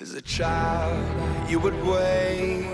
As a child, you would wait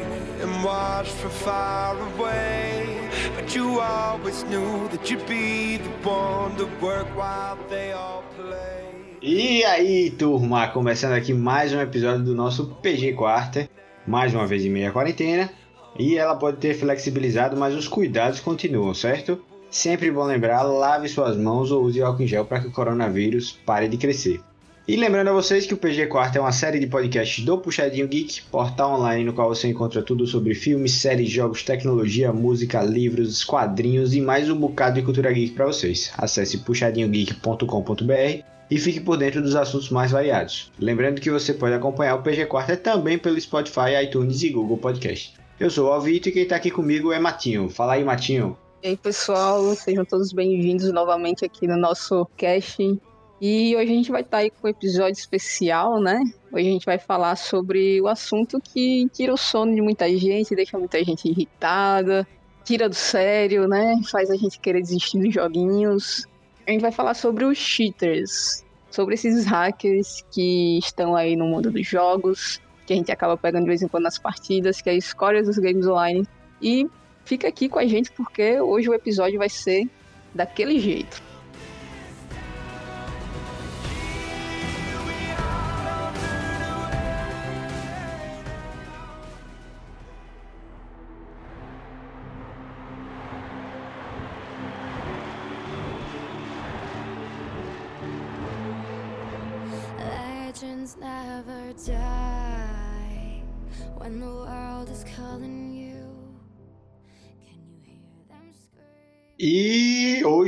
and watch from far away. But you always knew that you'd be the one to work while they all play. E aí, turma, começando aqui mais um episódio do nosso PG Quarter, mais uma vez em meia quarentena. E ela pode ter flexibilizado, mas os cuidados continuam, certo? Sempre bom lembrar, lave suas mãos ou use álcool em gel para que o coronavírus pare de crescer. E lembrando a vocês que o PG Quarto é uma série de podcasts do Puxadinho Geek, portal online no qual você encontra tudo sobre filmes, séries, jogos, tecnologia, música, livros, quadrinhos e mais um bocado de cultura geek para vocês. Acesse puxadinhogeek.com.br e fique por dentro dos assuntos mais variados. Lembrando que você pode acompanhar o PG Quarto também pelo Spotify, iTunes e Google Podcast. Eu sou o Alvito e quem está aqui comigo é Matinho. Fala aí, Matinho. E aí, pessoal, sejam todos bem-vindos novamente aqui no nosso cast e hoje a gente vai estar tá aí com um episódio especial, né? Hoje a gente vai falar sobre o assunto que tira o sono de muita gente, deixa muita gente irritada, tira do sério, né? Faz a gente querer desistir dos joguinhos. A gente vai falar sobre os cheaters, sobre esses hackers que estão aí no mundo dos jogos, que a gente acaba pegando de vez em quando nas partidas, que é a escolha dos games online. E fica aqui com a gente porque hoje o episódio vai ser daquele jeito.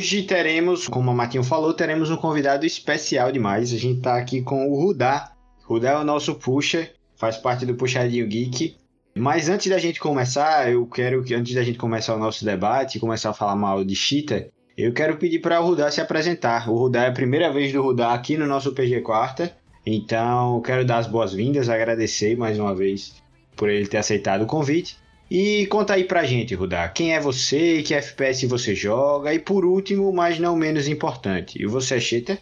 Hoje teremos, como a Matinho falou, teremos um convidado especial demais. A gente tá aqui com o Rudá. Rudá é o nosso pusher, faz parte do Puxadinho Geek. Mas antes da gente começar, eu quero que antes da gente começar o nosso debate, começar a falar mal de Cheetah, eu quero pedir para o Rudá se apresentar. O Rudá é a primeira vez do Rudá aqui no nosso PG Quarta. Então, quero dar as boas-vindas, agradecer mais uma vez por ele ter aceitado o convite. E conta aí pra gente, Rudá, quem é você, que FPS você joga e por último, mas não menos importante, e você é cheater?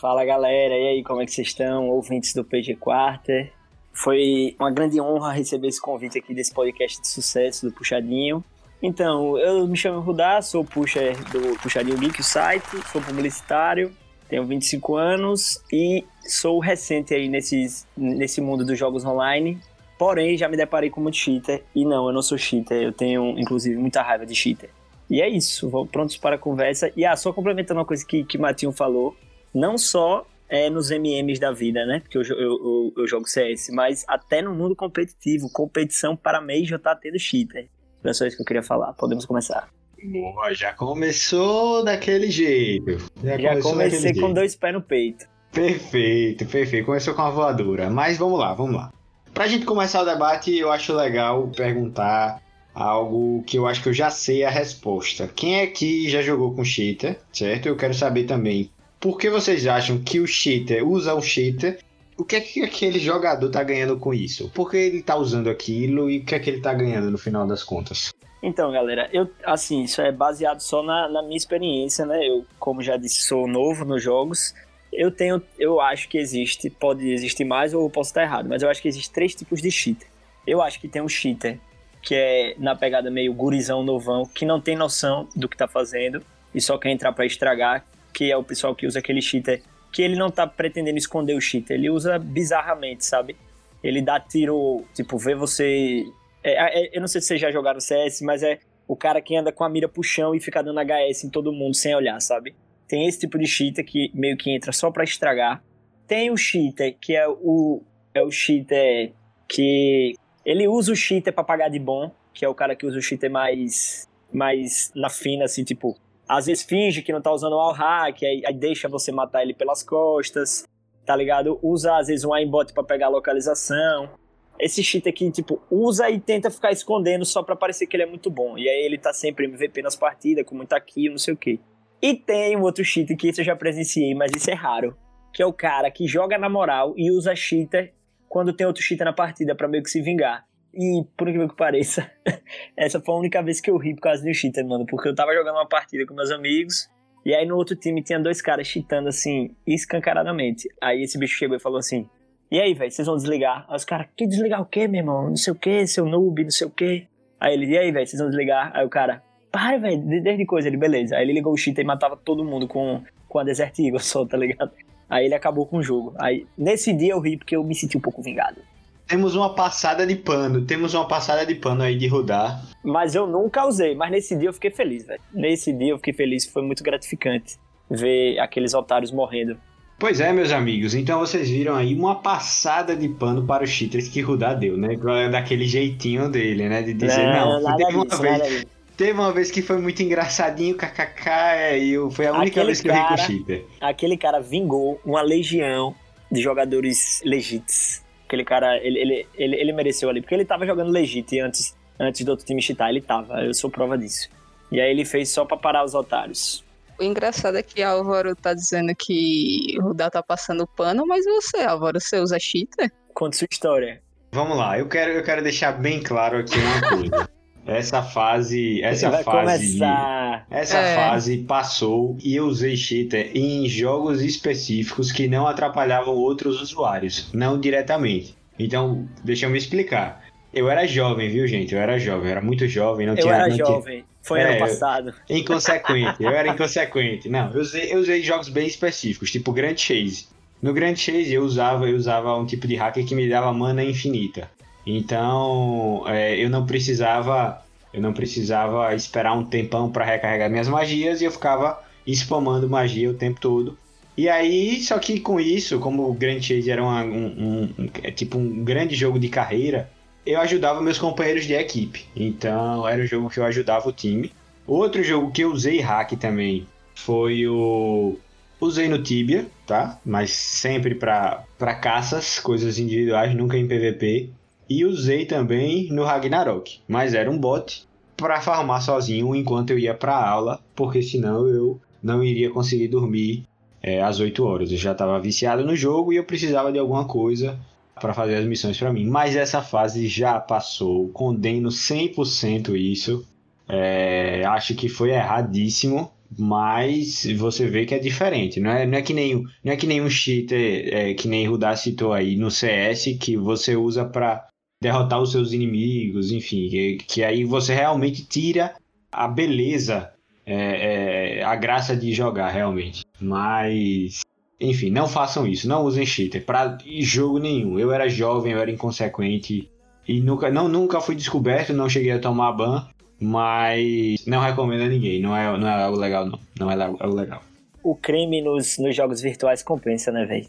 Fala galera, e aí, como é que vocês estão? Ouvintes do PG Quarter. Foi uma grande honra receber esse convite aqui desse podcast de sucesso do Puxadinho. Então, eu me chamo Rudá, sou pusher do Puxadinho Geek, o site, sou publicitário, tenho 25 anos e sou recente aí nesses, nesse mundo dos jogos online. Porém, já me deparei com muito cheater. E não, eu não sou cheater. Eu tenho, inclusive, muita raiva de cheater. E é isso. Vou prontos para a conversa. E ah, só complementando uma coisa que, que Matinho falou. Não só é nos MMs da vida, né? Porque eu, eu, eu, eu jogo CS, mas até no mundo competitivo. Competição para Major tá tendo cheater. Era só isso que eu queria falar. Podemos começar. Boa, já começou daquele jeito. Já, já comecei com jeito. dois pés no peito. Perfeito, perfeito. Começou com a voadora. Mas vamos lá, vamos lá. Pra gente começar o debate, eu acho legal perguntar algo que eu acho que eu já sei a resposta. Quem aqui já jogou com cheater, certo? Eu quero saber também por que vocês acham que o cheater usa o cheater o que é que aquele jogador tá ganhando com isso? Por que ele tá usando aquilo e o que é que ele tá ganhando no final das contas? Então, galera, eu assim, isso é baseado só na, na minha experiência, né? Eu, como já disse, sou novo nos jogos. Eu tenho, eu acho que existe, pode existir mais ou eu posso estar errado, mas eu acho que existe três tipos de cheater. Eu acho que tem um cheater que é na pegada meio gurizão novão, que não tem noção do que tá fazendo e só quer entrar para estragar, que é o pessoal que usa aquele cheater que ele não tá pretendendo esconder o cheater, ele usa bizarramente, sabe? Ele dá tiro, tipo, vê você é, é, eu não sei se vocês já jogaram CS, mas é o cara que anda com a mira pro chão e fica dando HS em todo mundo sem olhar, sabe? Tem esse tipo de cheater que meio que entra só para estragar. Tem o cheater, que é o, é o cheater que. Ele usa o cheater pra pagar de bom, que é o cara que usa o cheater mais, mais na fina, assim, tipo. Às vezes finge que não tá usando o all hack, aí, aí deixa você matar ele pelas costas, tá ligado? Usa às vezes um aimbot pra pegar a localização esse cheat aqui, tipo, usa e tenta ficar escondendo só pra parecer que ele é muito bom. E aí ele tá sempre MVP nas partidas, com muita kill, não sei o que. E tem um outro cheat que esse eu já presenciei, mas isso é raro. Que é o cara que joga na moral e usa cheater quando tem outro cheater na partida para meio que se vingar. E, por incrível que pareça, essa foi a única vez que eu ri por causa do cheater, mano. Porque eu tava jogando uma partida com meus amigos. E aí no outro time tinha dois caras cheatando assim, escancaradamente. Aí esse bicho chegou e falou assim: E aí, velho, vocês vão desligar? Aí os caras, que desligar o quê, meu irmão? Não sei o quê, seu noob, não sei o quê. Aí ele, e aí, velho, vocês vão desligar? Aí o cara, para, velho, desde coisa. Ele, beleza. Aí ele ligou o cheater e matava todo mundo com, com a Desert Eagle só, tá ligado? Aí ele acabou com o jogo. Aí, nesse dia eu ri porque eu me senti um pouco vingado. Temos uma passada de pano, temos uma passada de pano aí de rodar. Mas eu nunca usei, mas nesse dia eu fiquei feliz, velho. Nesse dia eu fiquei feliz, foi muito gratificante ver aqueles otários morrendo. Pois é, meus amigos, então vocês viram aí uma passada de pano para os cheaters que Rudá deu, né? Daquele jeitinho dele, né? De dizer, não, não teve, uma vez, teve uma vez que foi muito engraçadinho, kkk, é, e eu, foi a única Aquele vez que eu ri com o cara- cheater. Aquele cara vingou uma legião de jogadores legítimos. Aquele cara, ele, ele, ele, ele mereceu ali, porque ele tava jogando legit antes, antes do outro time cheatar, ele tava, eu sou prova disso. E aí ele fez só pra parar os otários. O engraçado é que Álvaro tá dizendo que o Rudá tá passando pano, mas você, Álvaro, você usa cheater? Conta sua história. Vamos lá, eu quero, eu quero deixar bem claro aqui uma coisa. Essa fase, essa vai fase começar. Essa É. fase passou e eu usei cheater em jogos específicos que não atrapalhavam outros usuários, não diretamente. Então, deixa eu me explicar. Eu era jovem, viu, gente? Eu era jovem, eu era muito jovem, não Eu tinha. era não tinha- jovem. Foi É, ano eu- passado. Inconsequente, eu era inconsequente. Não, eu usei, eu usei jogos bem específicos, tipo Grand Chase. No Grand Chase eu usava, eu usava um tipo de hacker que me dava mana infinita. Então é, eu não precisava, eu não precisava esperar um tempão para recarregar minhas magias e eu ficava spamando magia o tempo todo. E aí, só que com isso, como o Grand Chase era uma- um, um- é tipo um grande jogo de carreira, eu ajudava meus companheiros de equipe. Então era um jogo que eu ajudava o time. Outro jogo que eu usei hack também foi o. Usei no Tibia, tá? Mas sempre pra caças, coisas individuais, nunca em PVP. E usei também no Ragnarok, mas era um bot pra farmar sozinho enquanto eu ia pra aula, porque senão eu não iria conseguir dormir é, às 8 horas. Eu já tava viciado no jogo e eu precisava de alguma coisa para fazer as missões para mim. Mas essa fase já passou, condeno 100% isso. É, acho que foi erradíssimo, mas você vê que é diferente. Não é, não é que nem não é que nem um cheater é, que nem Rudá citou aí no CS que você usa para derrotar os seus inimigos, enfim, que, que aí você realmente tira a beleza, é, é, a graça de jogar realmente. Mas enfim, não façam isso, não usem cheater para jogo nenhum. Eu era jovem, eu era inconsequente e nunca, não, nunca fui descoberto, não cheguei a tomar ban, mas não recomendo a ninguém. Não é, não é algo legal, não. Não é algo legal. O crime nos, nos jogos virtuais compensa, né, velho?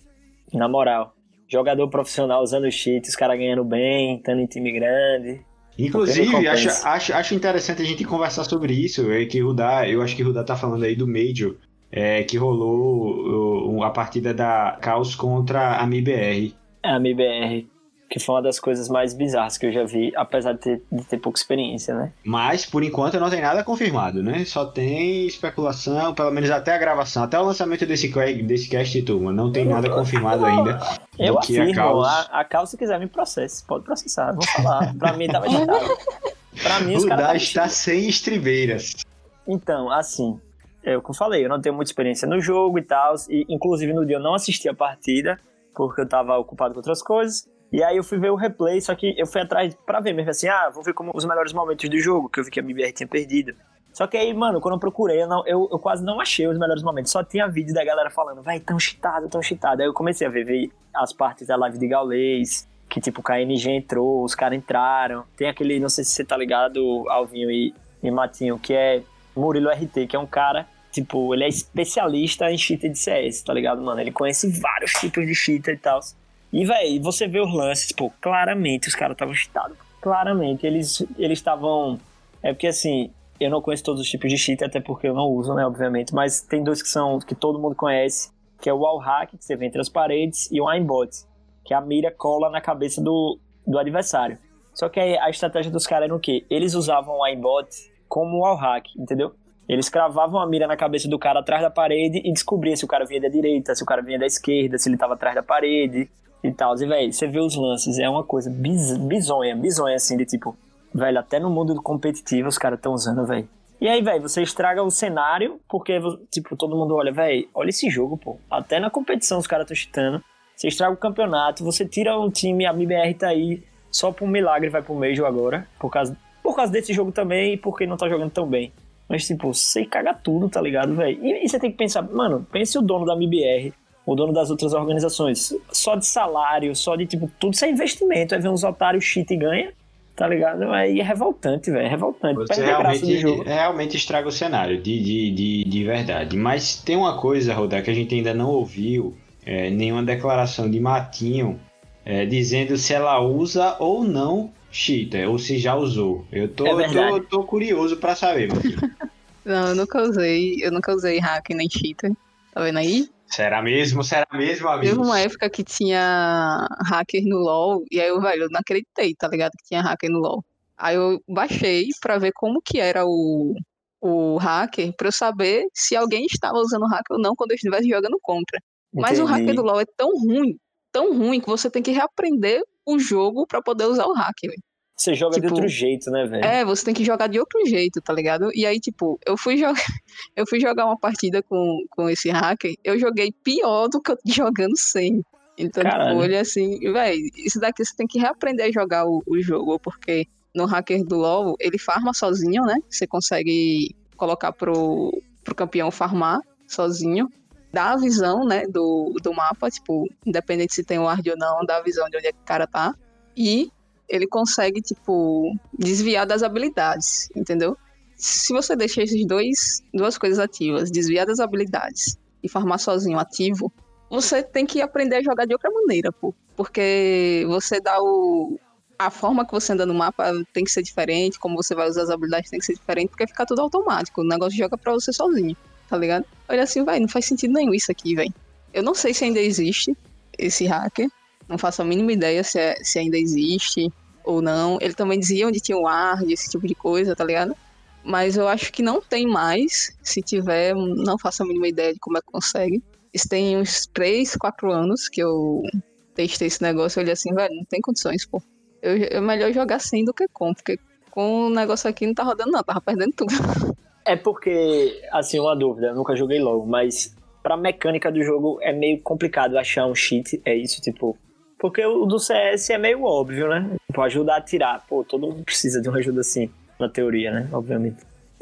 Na moral. Jogador profissional usando cheat, os caras ganhando bem, estando em time grande. Inclusive, acho, acho, acho interessante a gente conversar sobre isso. É que Rudá, eu acho que Rudá tá falando aí do Major, é, que rolou uh, a partida da Caos contra a MIBR. A MBR, que foi uma das coisas mais bizarras que eu já vi, apesar de ter, de ter pouca experiência, né? Mas, por enquanto, não tem nada confirmado, né? Só tem especulação, pelo menos até a gravação, até o lançamento desse, desse cast, turma. Não tem nada confirmado ainda. Eu que a afirmo, Caos... a, a Caos, se quiser me processe, pode processar, vou falar. Pra mim tava agitado. Pra mim os caras está sem estribeiras. Então, assim, é o que eu falei, eu não tenho muita experiência no jogo e tal, e inclusive no dia eu não assisti a partida, porque eu tava ocupado com outras coisas, e aí eu fui ver o replay, só que eu fui atrás pra ver mesmo assim, ah, vou ver como os melhores momentos do jogo, que eu vi que a MBR tinha perdido. Só que aí, mano, quando eu procurei, eu, não- eu, eu quase não achei os melhores momentos, só tinha vídeo da galera falando, vai, tão cheatado, tão cheatado. Aí eu comecei a ver, ver as partes da live de Gaulês, que tipo, o KNG entrou, os caras entraram. Tem aquele, não sei se você tá ligado, Alvinho e, e Matinho, que é Murilo RT, que é um cara, tipo, ele é especialista em cheater de CS, tá ligado, mano? Ele conhece vários tipos de cheater e tal. E, véi, você vê os lances, pô, claramente os caras estavam cheatados. Claramente, eles estavam. É porque assim, eu não conheço todos os tipos de cheater, até porque eu não uso, né, obviamente, mas tem dois que são que todo mundo conhece, que é o wall hack, que você vê entre as paredes, e o aimbot, que a mira cola na cabeça do, do adversário. Só que a estratégia dos caras era o quê? Eles usavam o aimbot como wall hack, entendeu? Eles cravavam a mira na cabeça do cara atrás da parede e descobriam se o cara vinha da direita, se o cara vinha da esquerda, se ele tava atrás da parede e tal. E, velho, você vê os lances, é uma coisa biz, bizonha, bizonha, assim, de tipo, velho, até no mundo do competitivo os caras estão usando, velho. E aí, velho, você estraga o cenário, porque, tipo, todo mundo olha, velho, olha esse jogo, pô. Até na competição os caras estão chutando. Você estraga o campeonato, você tira o time, a MBR tá aí só por um milagre vai pro Major agora, por causa, por causa desse jogo também e porque não tá jogando tão bem. Mas, tipo, você caga tudo, tá ligado, velho? E, e, você tem que pensar, mano, pense o dono da MBR, o dono das outras organizações. Só de salário, só de, tipo, tudo isso é investimento. Aí vem uns otários shit e ganha, tá ligado? Aí é revoltante, velho, é revoltante. Você realmente, realmente estraga o cenário, de, de, de, de verdade. Mas tem uma coisa, Rodar, que a gente ainda não ouviu, é, nenhuma declaração de Matinho é, dizendo se ela usa ou não cheater, ou se já usou. Eu tô, é tô, tô, curioso para saber, Não, eu nunca usei, eu nunca usei hack nem cheater. Tá vendo aí? Será mesmo? Será mesmo, amigo? Teve uma época que tinha hacker no LoL, e aí eu, velho, eu não acreditei, tá ligado? Que tinha hacker no LoL. Aí eu baixei pra ver como que era o, o hacker, pra eu saber se alguém estava usando hacker ou não quando eu estivesse jogando contra. Entendi. Mas o hacker do LoL é tão ruim tão ruim que você tem que reaprender o jogo para poder usar o hack, véio. Você joga tipo, de outro jeito, né, velho? É, você tem que jogar de outro jeito, tá ligado? E aí, tipo, eu fui jogar, eu fui jogar uma partida com, com esse hacker, eu joguei pior do que eu jogando sem. Então, tipo, Caralho. tipo, ele assim, velho, isso daqui você tem que reaprender a jogar o, o jogo, porque no hacker do LoL, ele farma sozinho, né? Você consegue colocar pro, pro campeão farmar sozinho dá a visão, né, do, do mapa, tipo, independente se tem o ar ou não, dá a visão de onde é que o cara tá. E ele consegue, tipo, desviar das habilidades, entendeu? Se você deixar esses dois, duas coisas ativas, desviar das habilidades e farmar sozinho ativo, você tem que aprender a jogar de outra maneira, pô. Porque você dá o. A forma que você anda no mapa tem que ser diferente, como você vai usar as habilidades tem que ser diferente, porque fica tudo automático. O negócio joga pra você sozinho tá ligado? Olha assim, vai, não faz sentido nenhum isso aqui, velho. Eu não sei se ainda existe esse hacker, não faço a mínima ideia se, é, se ainda existe ou não. Ele também dizia onde tinha o ARD, esse tipo de coisa, tá ligado? Mas eu acho que não tem mais. Se tiver, não faço a mínima ideia de como é que consegue. Isso tem uns 3, 4 anos que eu testei esse negócio. Eu olhei assim, velho, não tem condições, pô. Eu, é melhor jogar sem do que com, porque com o negócio aqui não tá rodando, não, tava perdendo tudo. É porque, assim, uma dúvida, eu nunca joguei LoL, mas pra mecânica do jogo é meio complicado achar um cheat, é isso, tipo. Porque o do CS é meio óbvio, né? Tipo, ajudar a tirar. Pô, todo mundo precisa de uma ajuda assim, na teoria, né? Obviamente.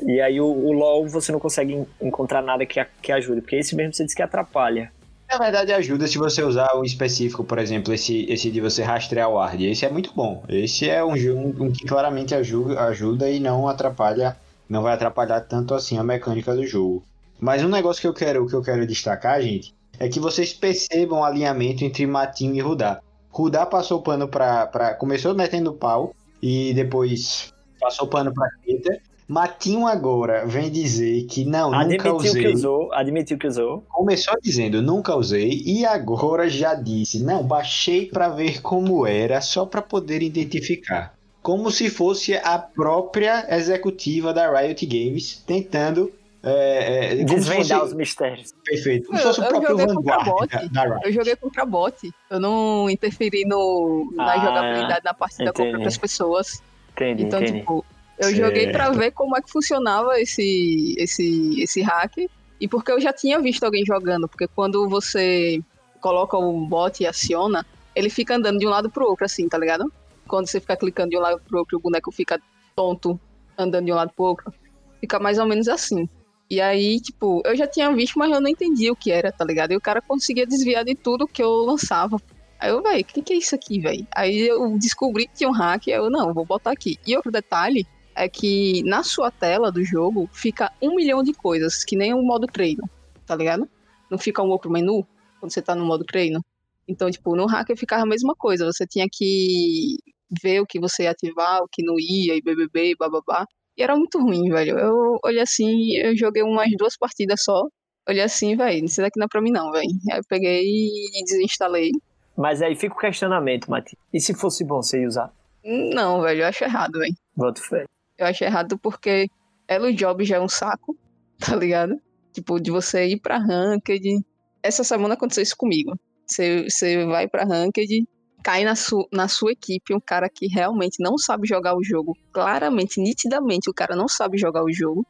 E aí o, o LoL você não consegue encontrar nada que, que ajude, porque esse mesmo você disse que atrapalha. Na verdade, ajuda se você usar o específico, por exemplo, esse, esse de você rastrear o ward. Esse é muito bom. Esse é um, um, um que claramente ajuda, ajuda e não atrapalha não vai atrapalhar tanto assim a mecânica do jogo. Mas um negócio que eu quero, que eu quero destacar, gente, é que vocês percebam o alinhamento entre Matinho e Rudá. Rudá passou pano pra, pra. Começou metendo pau e depois passou pano pra Peter. Matinho agora vem dizer que não, admitiu nunca usei. Que usou, admitiu que usou. Começou dizendo nunca usei e agora já disse, não, baixei para ver como era, só para poder identificar como se fosse a própria executiva da Riot Games tentando é, é, desvendar fosse... os mistérios. Perfeito. Como eu, se fosse o próprio Vanguard da, da Eu joguei contra bot. Eu não interferi no, na ah, jogabilidade na partida entendi. com outras pessoas. Entendi, então, entendi. tipo, eu certo. joguei para ver como é que funcionava esse, esse, esse hack. E porque eu já tinha visto alguém jogando. Porque quando você coloca o bot e aciona, ele fica andando de um lado pro outro, assim, tá ligado? quando você fica clicando de um lado pro outro, o boneco fica tonto, andando de um lado pro outro. Fica mais ou menos assim. E aí, tipo, eu já tinha visto, mas eu não entendia o que era, tá ligado? E o cara conseguia desviar de tudo que eu lançava. Aí eu, velho, o que, que é isso aqui, velho? Aí eu descobri que tinha um hack, eu, não, vou botar aqui. E outro detalhe é que na sua tela do jogo fica um milhão de coisas, que nem o modo treino, tá ligado? Não fica um outro menu quando você tá no modo treino. Então, tipo, no hacker ficava a mesma coisa. Você tinha que ver o que você ia ativar, o que não ia, e BBB, bababá. E era muito ruim, velho. Eu olhei assim, eu joguei umas duas partidas só. Olhei assim, velho, isso daqui não é pra mim não, velho. Aí eu peguei e desinstalei. Mas aí fica o questionamento, Mati. E se fosse bom você usar? Não, velho, eu acho errado, velho. Boto fé. Eu acho errado porque Elo Job já é um saco, tá ligado? Tipo, de você ir pra Ranked. Essa semana aconteceu isso comigo. Você, você vai pra Ranked, cai na, su, na sua equipe um cara que realmente não sabe jogar o jogo, claramente, nitidamente, o cara não sabe jogar o jogo.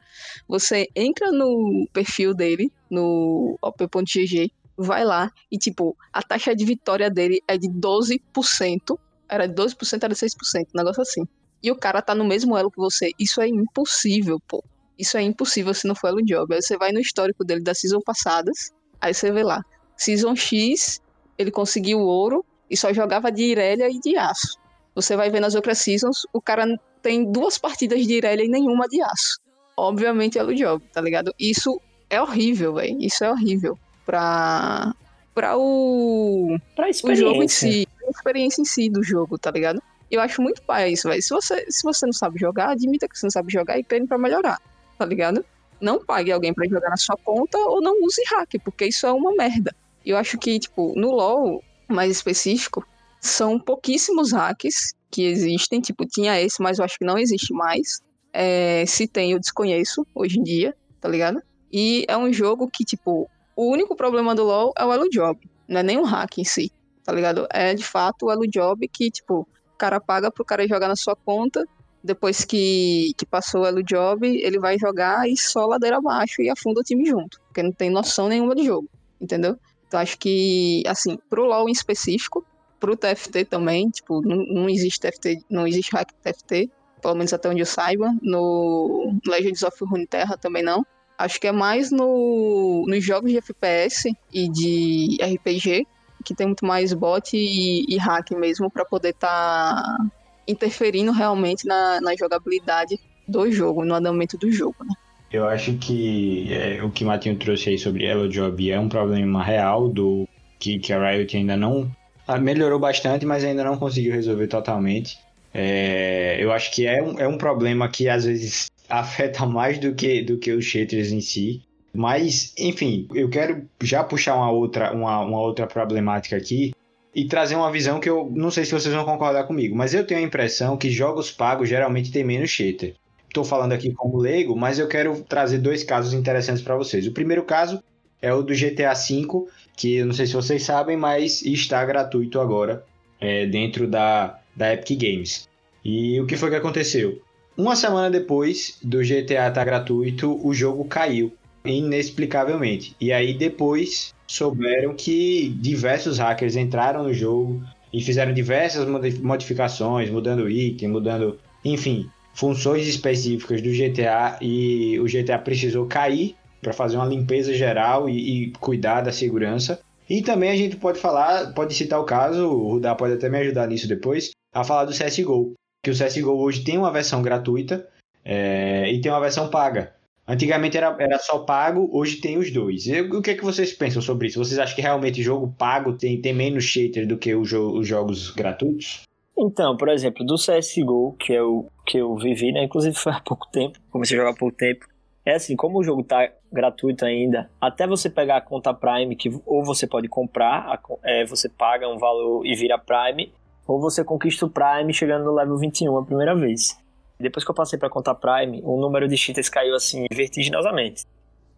Você entra no perfil dele, no op.gg, vai lá e, tipo, a taxa de vitória dele é de 12%. Era de 12%, era de 6%, um negócio assim. E o cara tá no mesmo elo que você. Isso é impossível, pô. Isso é impossível se não for elo job. Aí você vai no histórico dele das season passadas, aí você vê lá. Season X, ele conseguiu ouro e só jogava de Irelia e de aço. Você vai ver nas outras seasons, o cara tem duas partidas de Irelia e nenhuma de aço. Obviamente é o job, tá ligado? Isso é horrível, velho. Isso é horrível pra, pra o, pra o jogo em si. A experiência em si do jogo, tá ligado? Eu acho muito pai isso, velho. Se você, se você não sabe jogar, admita que você não sabe jogar e treine pra melhorar, tá ligado? Não pague alguém para jogar na sua conta ou não use hack, porque isso é uma merda. Eu acho que, tipo, no LoL, mais específico, são pouquíssimos hacks que existem. Tipo, tinha esse, mas eu acho que não existe mais. É, se tem, eu desconheço hoje em dia, tá ligado? E é um jogo que, tipo, o único problema do LoL é o elo job. Não é nem um hack em si, tá ligado? É de fato o elo job que, tipo, o cara paga pro cara jogar na sua conta. Depois que, que passou o elo job, ele vai jogar e só ladeira abaixo e afunda o time junto. Porque não tem noção nenhuma de jogo, entendeu? Então acho que, assim, pro LoL em específico, pro TFT também, tipo, não, não existe TFT, não existe hack TFT, pelo menos até onde eu saiba. No Legends of Runeterra também não. Acho que é mais no, nos jogos de FPS e de RPG, que tem muito mais bot e, e hack mesmo para poder estar tá interferindo realmente na, na jogabilidade do jogo, no andamento do jogo, né? Eu acho que é, o que Matinho trouxe aí sobre Elo Job é um problema real do que, que a Riot ainda não ah, melhorou bastante, mas ainda não conseguiu resolver totalmente. É, eu acho que é um, é um problema que às vezes afeta mais do que, do que os cheaters em si. Mas, enfim, eu quero já puxar uma outra, uma, uma outra problemática aqui e trazer uma visão que eu não sei se vocês vão concordar comigo, mas eu tenho a impressão que jogos pagos geralmente tem menos cheater. Estou falando aqui como leigo, mas eu quero trazer dois casos interessantes para vocês. O primeiro caso é o do GTA V, que eu não sei se vocês sabem, mas está gratuito agora é, dentro da, da Epic Games. E o que foi que aconteceu? Uma semana depois do GTA estar tá gratuito, o jogo caiu inexplicavelmente. E aí depois souberam que diversos hackers entraram no jogo e fizeram diversas modificações, mudando item, mudando, enfim, funções específicas do GTA e o GTA precisou cair para fazer uma limpeza geral e, e, cuidar da segurança. E também a gente pode falar, pode citar o caso, o Rudá pode até me ajudar nisso depois, a falar do CSGO que o CSGO hoje tem uma versão gratuita é, e tem uma versão paga. Antigamente era, era só pago, hoje tem os dois. E, o que é que vocês pensam sobre isso? Vocês acham que realmente jogo pago tem, tem menos cheater do que jo os jogos gratuitos? Então, por exemplo, do CSGO, que eu, que eu vivi, né? Inclusive foi há pouco tempo, comecei a jogar há pouco tempo. É assim, como o jogo tá gratuito ainda, até você pegar a conta Prime, que ou você pode comprar, é, você paga um valor e vira Prime, ou você conquista o Prime chegando no level 21 a primeira vez. Depois que eu passei para conta Prime, o número de cheaters caiu assim vertiginosamente.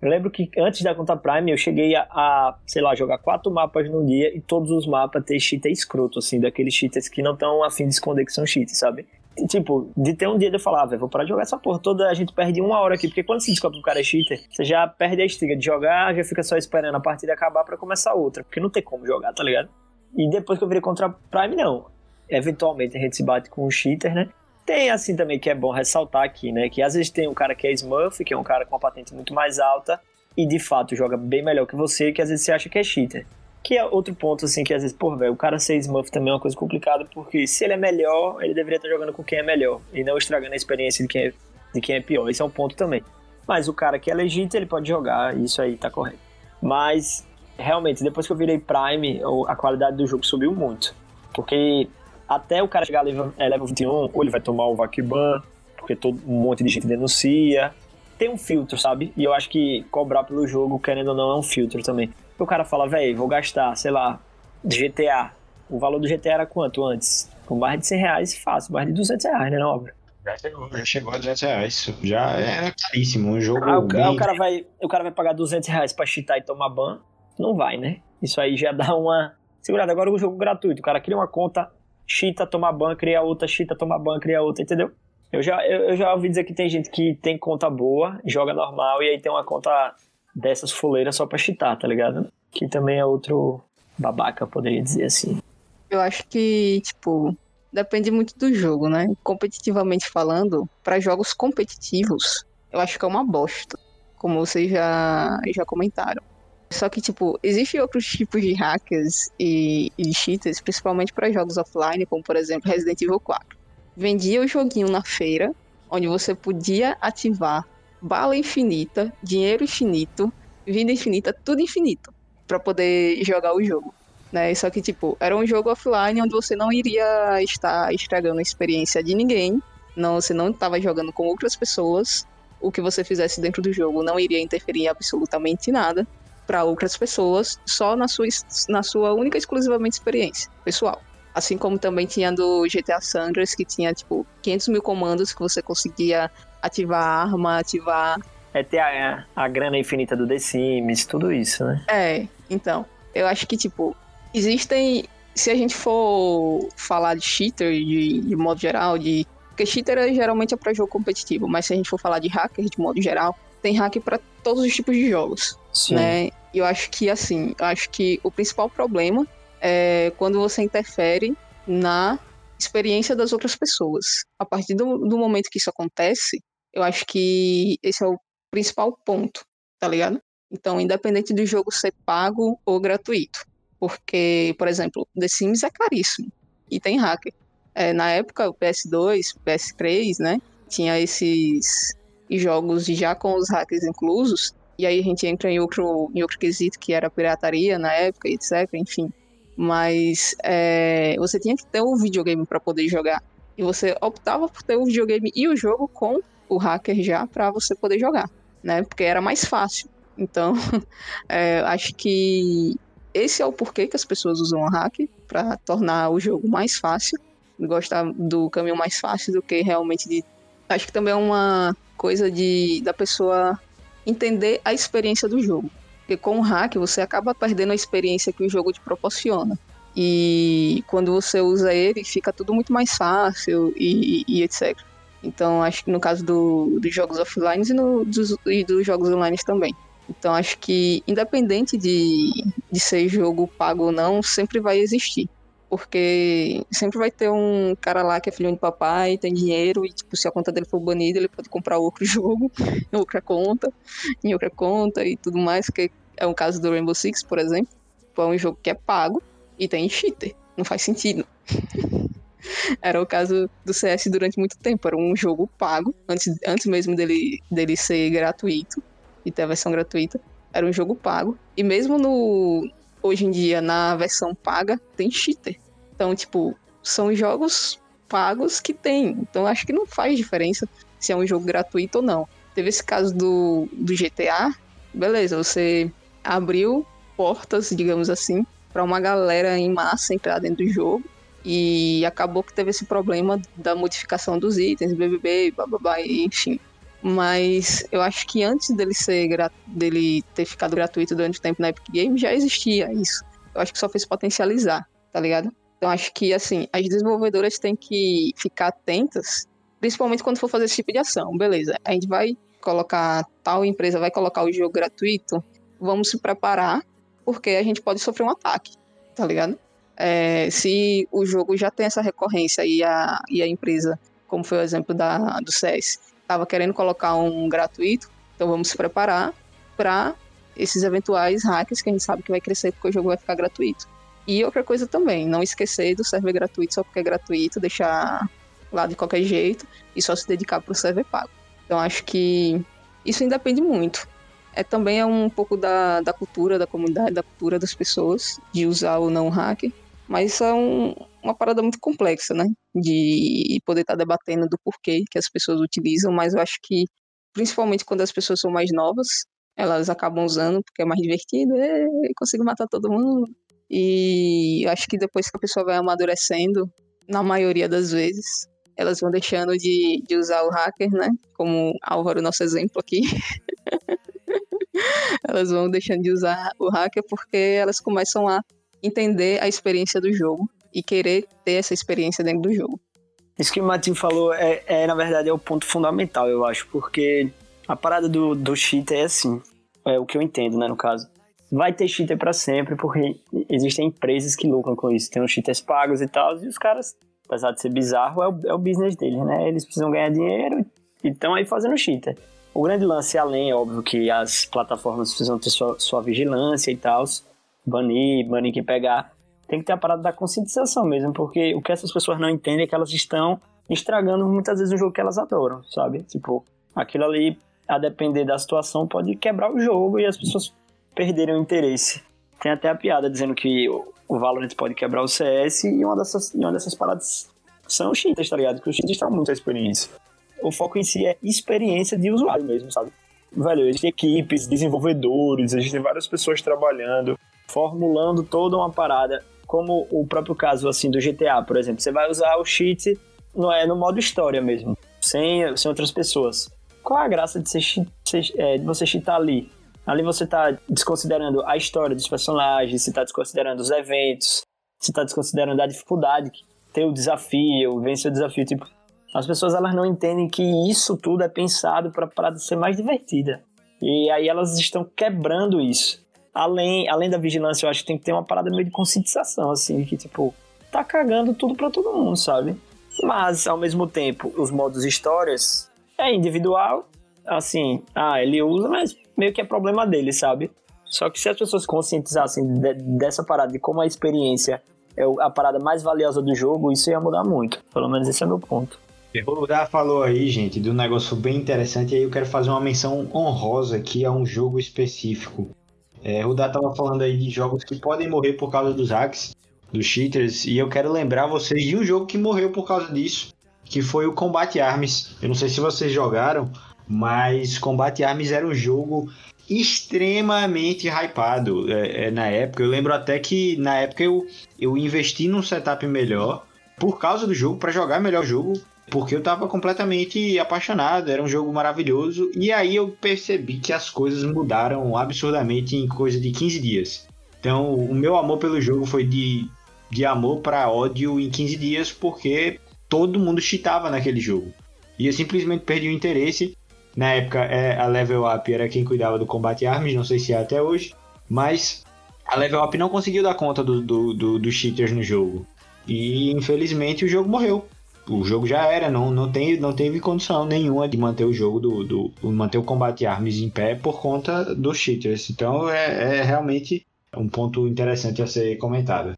Eu lembro que antes da conta Prime eu cheguei a, a, sei lá, jogar quatro mapas no dia e todos os mapas ter cheater escroto, assim, daqueles cheaters que não estão afim de esconder que são cheaters, sabe? E, tipo, de ter um dia de eu falar, ah, velho, vou parar de jogar essa porra toda, a gente perde uma hora aqui, porque quando se descobre que o cara é cheater, você já perde a estiga de jogar, já fica só esperando a partida acabar para começar outra, porque não tem como jogar, tá ligado? E depois que eu virei contra Prime, não eventualmente a gente se bate com um cheater, né? Tem assim também que é bom ressaltar aqui, né? Que às vezes tem um cara que é Smurf, que é um cara com uma patente muito mais alta e de fato joga bem melhor que você, que às vezes você acha que é cheater. Que é outro ponto, assim, que às vezes, pô, velho, o cara ser Smurf também é uma coisa complicada, porque se ele é melhor, ele deveria estar jogando com quem é melhor e não estragando a experiência de quem é, de quem é pior. Esse é um ponto também. Mas o cara que é legítimo, ele pode jogar, isso aí tá correto. Mas, realmente, depois que eu virei Prime, a qualidade do jogo subiu muito. Porque até o cara chegar a level, é, level 21, ou ele vai tomar o Vakiban, porque todo, um monte de gente denuncia. Tem um filtro, sabe? E eu acho que cobrar pelo jogo, querendo ou não, é um filtro também. O cara fala, velho, vou gastar, sei lá, GTA. O valor do GTA era quanto antes? Com mais de 100 reais, fácil, mais de 200 reais, né, na obra? Já chegou, já chegou a 200 reais. Já era caríssimo. Um jogo. Ah, o, bem... o, cara vai, o cara vai pagar 200 reais pra cheatar e tomar ban? Não vai, né? Isso aí já dá uma. Segurada, agora o jogo gratuito. O cara cria uma conta chita, toma ban, cria outra, chita, toma ban, cria outra, entendeu? Eu já, eu, eu, já ouvi dizer que tem gente que tem conta boa, joga normal, e aí tem uma conta dessas fuleiras só pra chitar, tá ligado? que também é outro babaca, poderia dizer assim. Eu acho que, tipo, depende muito do jogo, né? Competitivamente falando, para jogos competitivos, eu acho que é uma bosta, como vocês já, já comentaram. Só que, tipo, existem outros tipos de hackers e, e cheaters, principalmente para jogos offline, como por exemplo Resident Evil 4. Vendia o joguinho na feira, onde você podia ativar bala infinita, dinheiro infinito, vida infinita, tudo infinito, para poder jogar o jogo. Né? Só que, tipo, era um jogo offline onde você não iria estar estragando a experiência de ninguém, não, você não estava jogando com outras pessoas, o que você fizesse dentro do jogo não iria interferir em absolutamente nada para outras pessoas, só na sua, na sua única e exclusivamente experiência pessoal. Assim como também tinha do GTA Sanders, que tinha, tipo, 500 mil comandos que você conseguia ativar a arma, ativar... É ter a, a grana infinita do The Sims, tudo isso, né? É, então, eu acho que, tipo, existem... Se a gente for falar de cheater, de, de modo geral, de... Porque cheater é, geralmente é para jogo competitivo, mas se a gente for falar de hacker de modo geral, tem hack para todos os tipos de jogos, Sim. né? E eu acho que, assim, acho que o principal problema é quando você interfere na experiência das outras pessoas. A partir do, do momento que isso acontece, eu acho que esse é o principal ponto, tá ligado? Então, independente do jogo ser pago ou gratuito. Porque, por exemplo, The Sims é caríssimo e tem hacker. É, na época, o PS2, PS3, né? Tinha esses jogos já com os hackers inclusos. E aí a gente entra em outro, em outro quesito que era pirataria na época, etc. Enfim. Mas é, você tinha que ter o um videogame para poder jogar. E você optava por ter o videogame e o jogo com o hacker já para você poder jogar, né? Porque era mais fácil. Então, é, acho que esse é o porquê que as pessoas usam o hack para tornar o jogo mais fácil, gostar do caminho mais fácil do que realmente de. Acho que também é uma coisa de da pessoa entender a experiência do jogo. Porque com o hack você acaba perdendo a experiência que o jogo te proporciona. E quando você usa ele, fica tudo muito mais fácil e, e etc. Então, acho que no caso do, dos jogos offline e, no, dos, e dos jogos online também. Então, acho que independente de, de ser jogo pago ou não, sempre vai existir. Porque sempre vai ter um cara lá que é filho de papai, tem dinheiro, e tipo, se a conta dele for banida, ele pode comprar outro jogo em outra conta, em outra conta e tudo mais, que é o caso do Rainbow Six, por exemplo. É um jogo que é pago e tem cheater. Não faz sentido. era o caso do CS durante muito tempo. Era um jogo pago, antes, antes mesmo dele, dele ser gratuito e ter a versão gratuita. Era um jogo pago. E mesmo no, hoje em dia, na versão paga, tem cheater. Então, tipo, são jogos pagos que tem. Então, acho que não faz diferença se é um jogo gratuito ou não. Teve esse caso do, do GTA, beleza, você abriu portas, digamos assim, para uma galera em massa entrar dentro do jogo. E acabou que teve esse problema da modificação dos itens, BBB, bababá, enfim. Mas eu acho que antes dele ser dele ter ficado gratuito durante o tempo na Epic Games já existia isso. Eu acho que só fez potencializar, tá ligado? Então acho que assim, as desenvolvedoras têm que ficar atentas, principalmente quando for fazer esse tipo de ação. Beleza, a gente vai colocar tal empresa vai colocar o jogo gratuito, vamos se preparar, porque a gente pode sofrer um ataque, tá ligado? É, se o jogo já tem essa recorrência e a, e a empresa, como foi o exemplo da, do CS, estava querendo colocar um gratuito, então vamos se preparar para esses eventuais hacks que a gente sabe que vai crescer porque o jogo vai ficar gratuito. E outra coisa também, não esquecer do server gratuito só porque é gratuito, deixar lá de qualquer jeito e só se dedicar para o server pago. Então acho que isso independe muito. É também é um pouco da, da cultura da comunidade, da cultura das pessoas, de usar ou não o hacker. Mas isso é um, uma parada muito complexa, né? De poder estar tá debatendo do porquê que as pessoas utilizam, mas eu acho que, principalmente quando as pessoas são mais novas, elas acabam usando porque é mais divertido, é, consigo matar todo mundo. E acho que depois que a pessoa vai amadurecendo, na maioria das vezes, elas vão deixando de, de usar o hacker, né? Como Álvaro, nosso exemplo aqui. elas vão deixando de usar o hacker porque elas começam a entender a experiência do jogo e querer ter essa experiência dentro do jogo. Isso que o Matinho falou é, é, na verdade, é o ponto fundamental, eu acho, porque a parada do, do cheat é assim, é o que eu entendo, né, no caso. vai ter cheater para sempre, porque existem empresas que lucram com isso. Tem os cheaters pagos e tal, e os caras, apesar de ser bizarro, é o, é o business deles, né? Eles precisam ganhar dinheiro e estão aí fazendo cheater. O grande lance, além, óbvio, que as plataformas precisam ter sua, sua vigilância e tal, banir, banir quem pegar. Tem que ter a parada da conscientização mesmo, porque o que essas pessoas não entendem é que elas estão estragando muitas vezes o jogo que elas adoram, sabe? Tipo, aquilo ali, a depender da situação, pode quebrar o jogo e as pessoas perderem o interesse. Tem até a piada dizendo que o Valorant pode quebrar o CS e uma dessas, uma dessas paradas são os cheaters, tá ligado? Porque os cheaters estão muito experiência. O foco em si é experiência de usuário mesmo, sabe? Velho, existem equipes, desenvolvedores, existem várias pessoas trabalhando, formulando toda uma parada, como o próprio caso assim do GTA, por exemplo. Você vai usar o cheat no, é, no modo história mesmo, sem, sem outras pessoas. Qual é a graça de, você, é, de você cheatar ali? Ali você está desconsiderando a história dos personagens, você está desconsiderando os eventos, você está desconsiderando a dificuldade, ter o desafio, vencer o desafio. Tipo, as pessoas elas não entendem que isso tudo é pensado para a parada ser mais divertida. E aí elas estão quebrando isso. Além, além da vigilância, eu acho que tem que ter uma parada meio de conscientização, assim, que tipo, tá cagando tudo para todo mundo, sabe? Mas, ao mesmo tempo, os modos histórias é individual. Assim, ah, ele usa, mas meio que é problema dele, sabe? Só que se as pessoas conscientizassem de, dessa parada, de como a experiência é a parada mais valiosa do jogo, isso ia mudar muito. Pelo menos esse é meu ponto. O Rudá falou aí, gente, de um negócio bem interessante, e aí eu quero fazer uma menção honrosa aqui a um jogo específico. É, o Rudá tava falando aí de jogos que podem morrer por causa dos hacks dos cheaters. E eu quero lembrar vocês de um jogo que morreu por causa disso, que foi o Combat Arms. Eu não sei se vocês jogaram, mas Combat Arms era um jogo extremamente hypado é, é, na época. Eu lembro até que na época eu, eu investi num setup melhor por causa do jogo, para jogar melhor jogo, porque eu tava completamente apaixonado, era um jogo maravilhoso. E aí eu percebi que as coisas mudaram absurdamente em coisa de 15 dias. Então, o meu amor pelo jogo foi de de amor para ódio em 15 dias porque todo mundo cheatava naquele jogo. E eu simplesmente perdi o interesse. Na época, é, a Level Up era quem cuidava do combate arms, não sei se é até hoje, mas a Level Up não conseguiu dar conta dos do, do, do cheaters no jogo. E infelizmente o jogo morreu. O jogo já era, não, não, tem, não teve condição nenhuma de manter o jogo do, do manter o combate arms em pé por conta dos cheaters. Então é, é realmente um ponto interessante a ser comentado.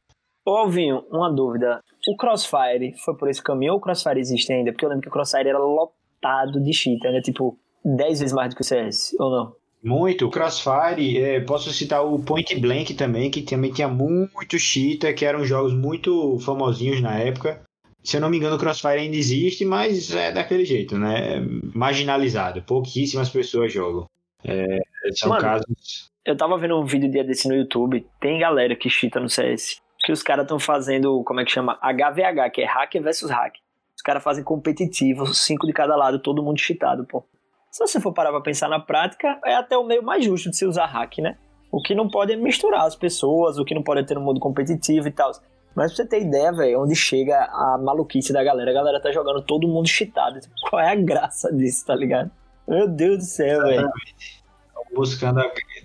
Ô Alvinho, uma dúvida. O Crossfire foi por esse caminho ou o Crossfire existe ainda? Porque eu lembro que o Crossfire era lotado de cheater, né? Tipo, 10 vezes mais do que o CS, ou não? Muito. O Crossfire, é, posso citar o Point Blank também, que também tinha muito cheater, que eram jogos muito famosinhos na época. Se eu não me engano, o Crossfire ainda existe, mas é daquele jeito, né? Marginalizado. Pouquíssimas pessoas jogam. É, são Mano, casos. Eu tava vendo um vídeo dia desse no YouTube. Tem galera que cheata no CS que os caras estão fazendo, como é que chama? HVH, que é hacker versus hack. Os caras fazem competitivo, cinco de cada lado, todo mundo cheatado, pô. Se você for parar pra pensar na prática, é até o meio mais justo de se usar hack, né? O que não pode é misturar as pessoas, o que não pode é ter um modo competitivo e tal. Mas pra você ter ideia, velho, onde chega a maluquice da galera, a galera tá jogando todo mundo cheatado. Qual é a graça disso, tá ligado? Meu Deus do céu, velho buscando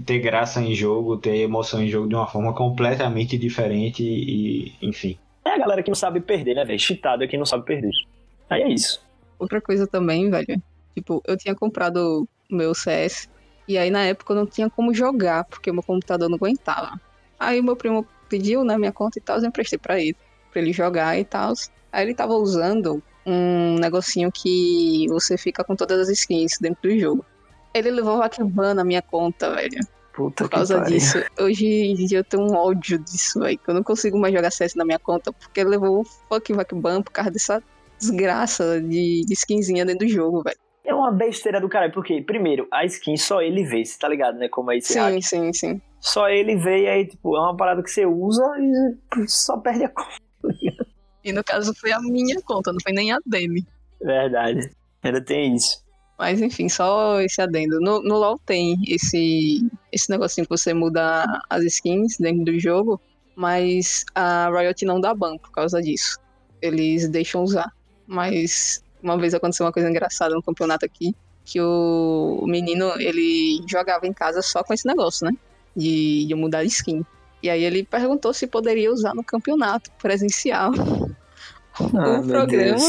ter graça em jogo, ter emoção em jogo de uma forma completamente diferente e, enfim. É a galera que não sabe perder, né, velho? Chitado é quem não sabe perder. Aí é isso. Outra coisa também, velho. Tipo, eu tinha comprado o meu CS e aí na época eu não tinha como jogar, porque meu computador não aguentava. Aí o meu primo pediu, né, minha conta e tal, eu emprestei pra ele, pra ele jogar e tal. Aí ele tava usando um negocinho que você fica com todas as skins dentro do jogo. Ele levou Vakban na minha conta, velho. Puta por causa disso. Hoje em dia eu tenho um ódio disso, velho. Eu não consigo mais jogar CS na minha conta porque ele levou o fucking Vakban por causa dessa desgraça de, de skinzinha dentro do jogo, velho. É uma besteira do caralho, porque, primeiro, a skin só ele vê, você tá ligado, né? Como é esse Sim, hack. sim, sim. Só ele vê e aí, tipo, é uma parada que você usa e só perde a conta. E no caso foi a minha conta, não foi nem a dele. Verdade. Ainda tem isso. Mas enfim, só esse adendo. No, no LoL tem esse, esse negocinho que você muda as skins dentro do jogo, mas a Riot não dá ban por causa disso. Eles deixam usar. Mas uma vez aconteceu uma coisa engraçada no campeonato aqui, que o menino, ele jogava em casa só com esse negócio, né? De, de mudar de skin. E aí ele perguntou se poderia usar no campeonato presencial Ah, o programa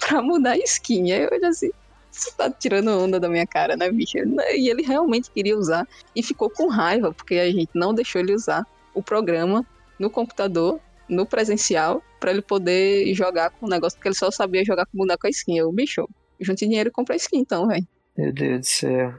pra mudar skin. Aí eu olhei assim, você tá tirando onda da minha cara, né, bicho? E ele realmente queria usar e ficou com raiva, porque a gente não deixou ele usar o programa no computador, no presencial, pra ele poder jogar com o negócio, porque ele só sabia jogar com boneco a skin. Eu, bicho, junte dinheiro e compra a skin então, velho. Meu Deus do céu.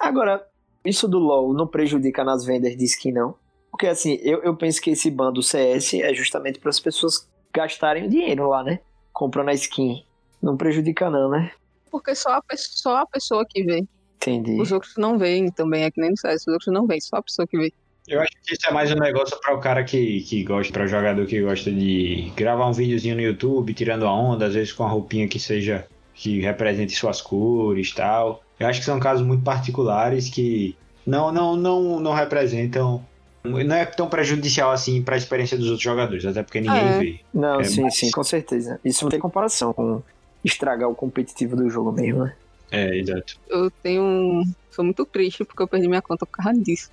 Agora, isso do LoL não prejudica nas vendas de skin, não? Porque assim, eu, eu penso que esse ban do CS é justamente para as pessoas gastarem o dinheiro lá, né? Comprando a skin. Não prejudica, não, né? Porque só a, pe- só a pessoa que vê. Entendi. Os outros não veem também, é que nem no CS, os outros não veem, só a pessoa que vê. Eu acho que isso é mais um negócio para o cara que, que gosta, para o jogador que gosta de gravar um videozinho no YouTube, tirando a onda, às vezes com a roupinha que seja, que represente suas cores e tal. Eu acho que são casos muito particulares que não, não, não, não representam, não é tão prejudicial assim para a experiência dos outros jogadores, até porque ninguém É. vê. Não, É sim, mais- sim, com certeza. Isso não tem comparação com estragar o competitivo do jogo mesmo, né? É, exato. Eu tenho. um- Sou muito triste porque eu perdi minha conta por causa disso.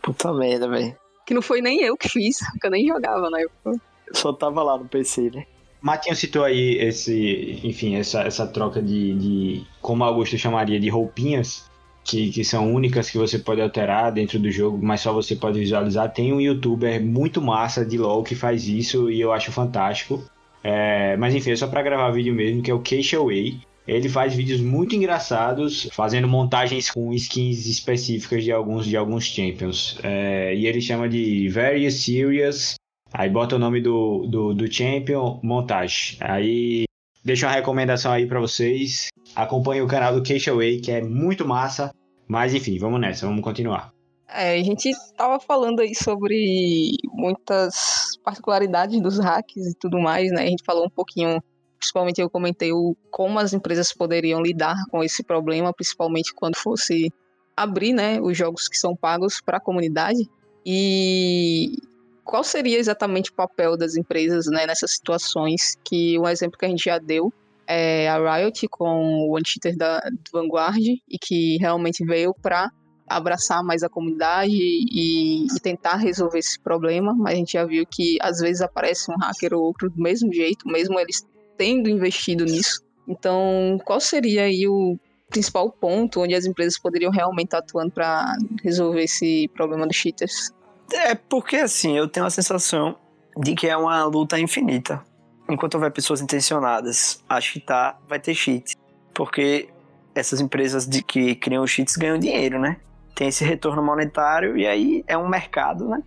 Puta merda, velho. Que não foi nem eu que fiz, porque eu nem jogava na época. Só tava lá no PC, né? Matinho citou aí esse, enfim, essa, essa troca de, de, como Augusto chamaria, de roupinhas, que, que são únicas que você pode alterar dentro do jogo, mas só você pode visualizar. Tem um youtuber muito massa de LoL que faz isso e eu acho fantástico. É, mas enfim, é só pra gravar vídeo mesmo, que é o Keishaway. Ele faz vídeos muito engraçados, fazendo montagens com skins específicas de alguns de alguns champions. É, e ele chama de Very Serious Aí bota o nome do, do, do Champion, montagem. Aí deixa uma recomendação aí pra vocês. Acompanhe o canal do Keishaway, que é muito massa. Mas enfim, vamos nessa, vamos continuar. É, a gente tava falando aí sobre muitas particularidades dos hacks e tudo mais, né? A gente falou um pouquinho, principalmente eu comentei o, como as empresas poderiam lidar com esse problema, principalmente quando fosse abrir, né, os jogos que são pagos para a comunidade. E qual seria exatamente o papel das empresas né, nessas situações? Que um exemplo que a gente já deu é a Riot com o Anti-Cheater da do Vanguard e que realmente veio para abraçar mais a comunidade e, e tentar resolver esse problema, mas a gente já viu que às vezes aparece um hacker ou outro do mesmo jeito, mesmo eles tendo investido nisso. Então, qual seria aí o principal ponto onde as empresas poderiam realmente estar atuando para resolver esse problema dos cheaters? É porque assim, eu tenho a sensação de que é uma luta infinita. Enquanto houver pessoas intencionadas a cheatar, vai ter cheat. Porque essas empresas de que criam cheats ganham dinheiro, né? Tem esse retorno monetário e aí é um mercado, né?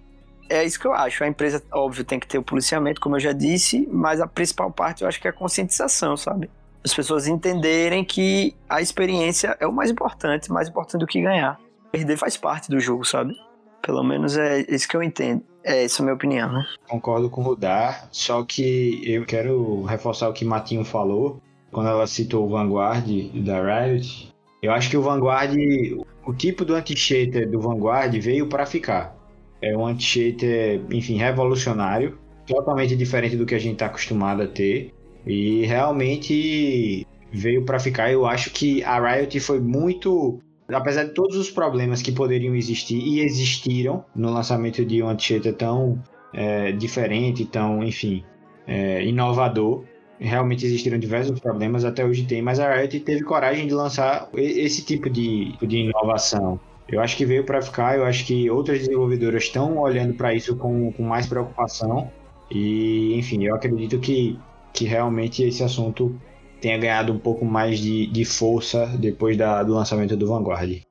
É isso que eu acho. A empresa, óbvio, tem que ter o policiamento, como eu já disse, mas a principal parte eu acho que é a conscientização, sabe? As pessoas entenderem que a experiência é o mais importante, mais importante do que ganhar. Perder faz parte do jogo, sabe? Pelo menos é isso que eu entendo. É essa a minha opinião, né? Concordo com o Rudar, só que eu quero reforçar o que Matinho falou quando ela citou o Vanguard da Riot. Eu acho que o Vanguard, o tipo do anti-cheater do Vanguard veio para ficar. É um anti-cheater, enfim, revolucionário, totalmente diferente do que a gente está acostumado a ter e realmente veio para ficar. Eu acho que a Riot foi muito apesar de todos os problemas que poderiam existir e existiram no lançamento de um anti tão é, diferente, tão, enfim, é, inovador, realmente existiram diversos problemas, até hoje tem, mas a Riot teve coragem de lançar esse tipo de, de inovação. Eu acho que veio para ficar, eu acho que outras desenvolvedoras estão olhando para isso com, com mais preocupação e, enfim, eu acredito que, que realmente esse assunto tenha ganhado um pouco mais de, de força depois da, do lançamento do Vanguard.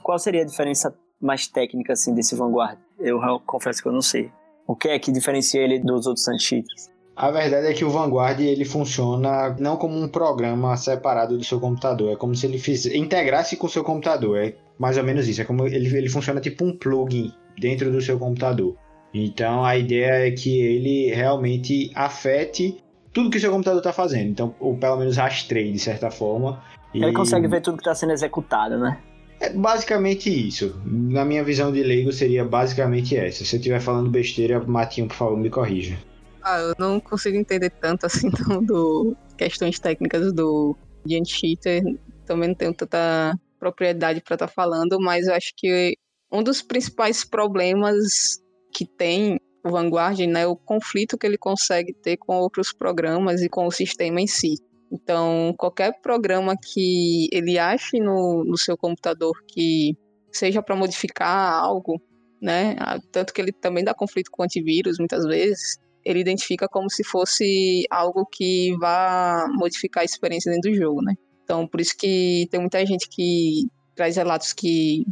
Qual seria a diferença mais técnica assim desse Vanguard? Eu confesso que eu não sei. O que é que diferencia ele dos outros anti-cheats? A verdade é que o Vanguard ele funciona não como um programa separado do seu computador, é como se ele fiz, integrasse com o seu computador, é mais ou menos isso, é como ele, ele funciona tipo um plugin dentro do seu computador. Então a ideia é que ele realmente afete tudo que o seu computador está fazendo. Então, ou pelo menos rastreie de certa forma. Ele consegue ver tudo que está sendo executado, né? É basicamente isso. Na minha visão de leigo seria basicamente essa. Se eu estiver falando besteira, Matinho, por favor, me corrija. Ah, eu não consigo entender tanto assim não, do questões técnicas do Giant Cheater. Também não tenho tanta propriedade para estar tá falando, mas eu acho que um dos principais problemas que tem Vanguard né, o conflito que ele consegue ter com outros programas e com o sistema em si. Então, qualquer programa que ele ache no, no seu computador que seja para modificar algo, né? Tanto que ele também dá conflito com antivírus muitas vezes, ele identifica como se fosse algo que vá modificar a experiência dentro do jogo, né? Então, por isso que tem muita gente que traz relatos que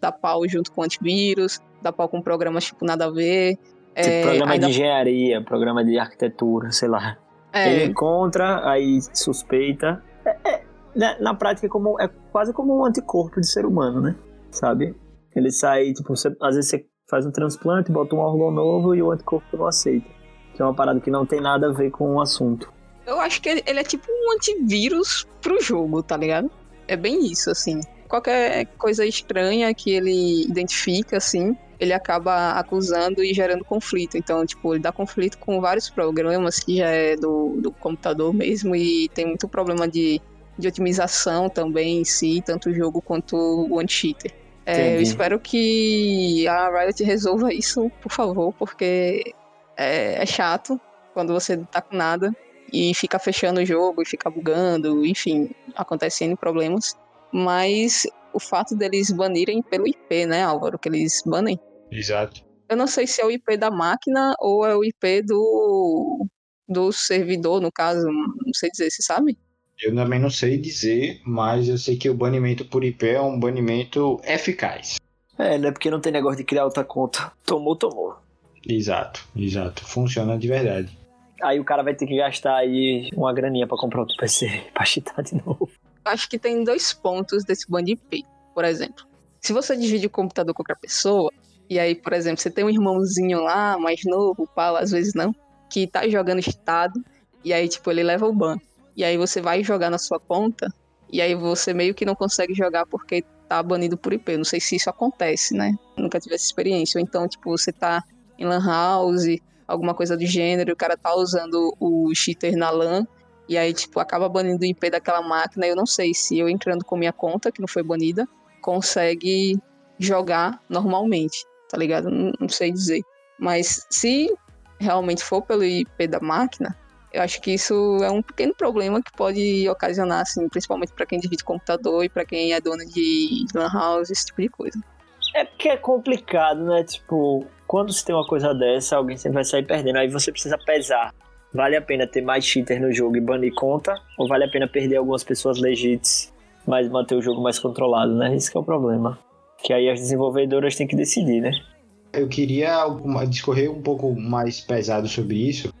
dá pau junto com antivírus, dá pau com programas tipo nada a ver. Tipo, é, programa de engenharia, programa de arquitetura, sei lá. É. Ele encontra, aí suspeita. É, é, na, na, prática, é, como, é quase como um anticorpo de ser humano, né? Sabe? Ele sai, tipo, você, às vezes você faz um transplante, bota um órgão novo e o anticorpo não aceita. Que é uma parada que não tem nada a ver com o assunto. Eu acho que ele, ele é tipo um antivírus pro jogo, tá ligado? É bem isso, assim. Qualquer coisa estranha que ele identifica, assim, ele acaba acusando e gerando conflito. Então, tipo, ele dá conflito com vários programas que já é do, do computador mesmo e tem muito problema de, de otimização também em si, tanto o jogo quanto o anti-cheater. É, eu espero que a Riot resolva isso, por favor, porque é, é, chato quando você tá com nada e fica fechando o jogo e fica bugando, enfim, acontecendo problemas. Mas o fato deles banirem pelo IP, né, Álvaro? Que eles banem. Exato. Eu não sei se é o IP da máquina ou é o IP do, do servidor, no caso, não sei dizer, você sabe? Eu também não sei dizer, mas eu sei que o banimento por IP é um banimento eficaz. É, né? Porque não tem negócio de criar outra conta. Tomou, tomou. Exato, exato. Funciona de verdade. Aí o cara vai ter que gastar aí uma graninha para comprar outro PC pra chitar de novo. Acho que tem dois pontos desse ban de IP, por exemplo. Se você divide o computador com outra pessoa, e aí, por exemplo, você tem um irmãozinho lá, mais novo, pala, às vezes não, que tá jogando estado, e aí, tipo, ele leva o ban. E aí você vai jogar na sua conta, e aí você meio que não consegue jogar porque tá banido por IP. Não sei se isso acontece, né? Nunca tive essa experiência. Ou então, tipo, você tá em Lan House, alguma coisa do gênero, o cara tá usando o cheater na LAN, e aí, tipo, acaba banindo o IP daquela máquina. Eu não sei se eu entrando com minha conta, que não foi banida, consegue jogar normalmente tá ligado? Não, não sei dizer. Mas se realmente for pelo IP da máquina, eu acho que isso é um pequeno problema que pode ocasionar, assim, principalmente para quem divide computador e para quem é dono de lan house, esse tipo de coisa. É porque é complicado, né? Tipo, quando você tem uma coisa dessa, alguém sempre vai sair perdendo. Aí você precisa pesar. Vale a pena ter mais cheater no jogo e banir conta? Ou vale a pena perder algumas pessoas legítimas, mas manter o jogo mais controlado, né? Esse é o problema que aí as desenvolvedoras têm que decidir, né? Eu queria discorrer um pouco mais pesado sobre isso.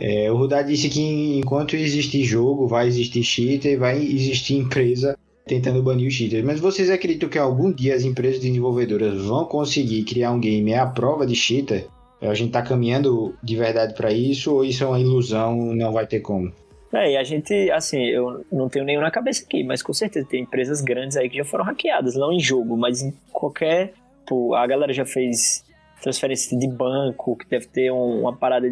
É, o Rudá disse que enquanto existir jogo, vai existir cheater, e vai existir empresa tentando banir o cheater. Mas vocês acreditam que algum dia as empresas desenvolvedoras vão conseguir criar um game à prova de cheater? A gente está caminhando de verdade para isso ou isso é uma ilusão, não vai ter como? É, e a gente, assim, eu não tenho nenhum na cabeça aqui, mas com certeza tem empresas grandes aí que já foram hackeadas, não em jogo, mas em qualquer. Pô, a galera já fez transferência de banco, que deve ter um, uma parada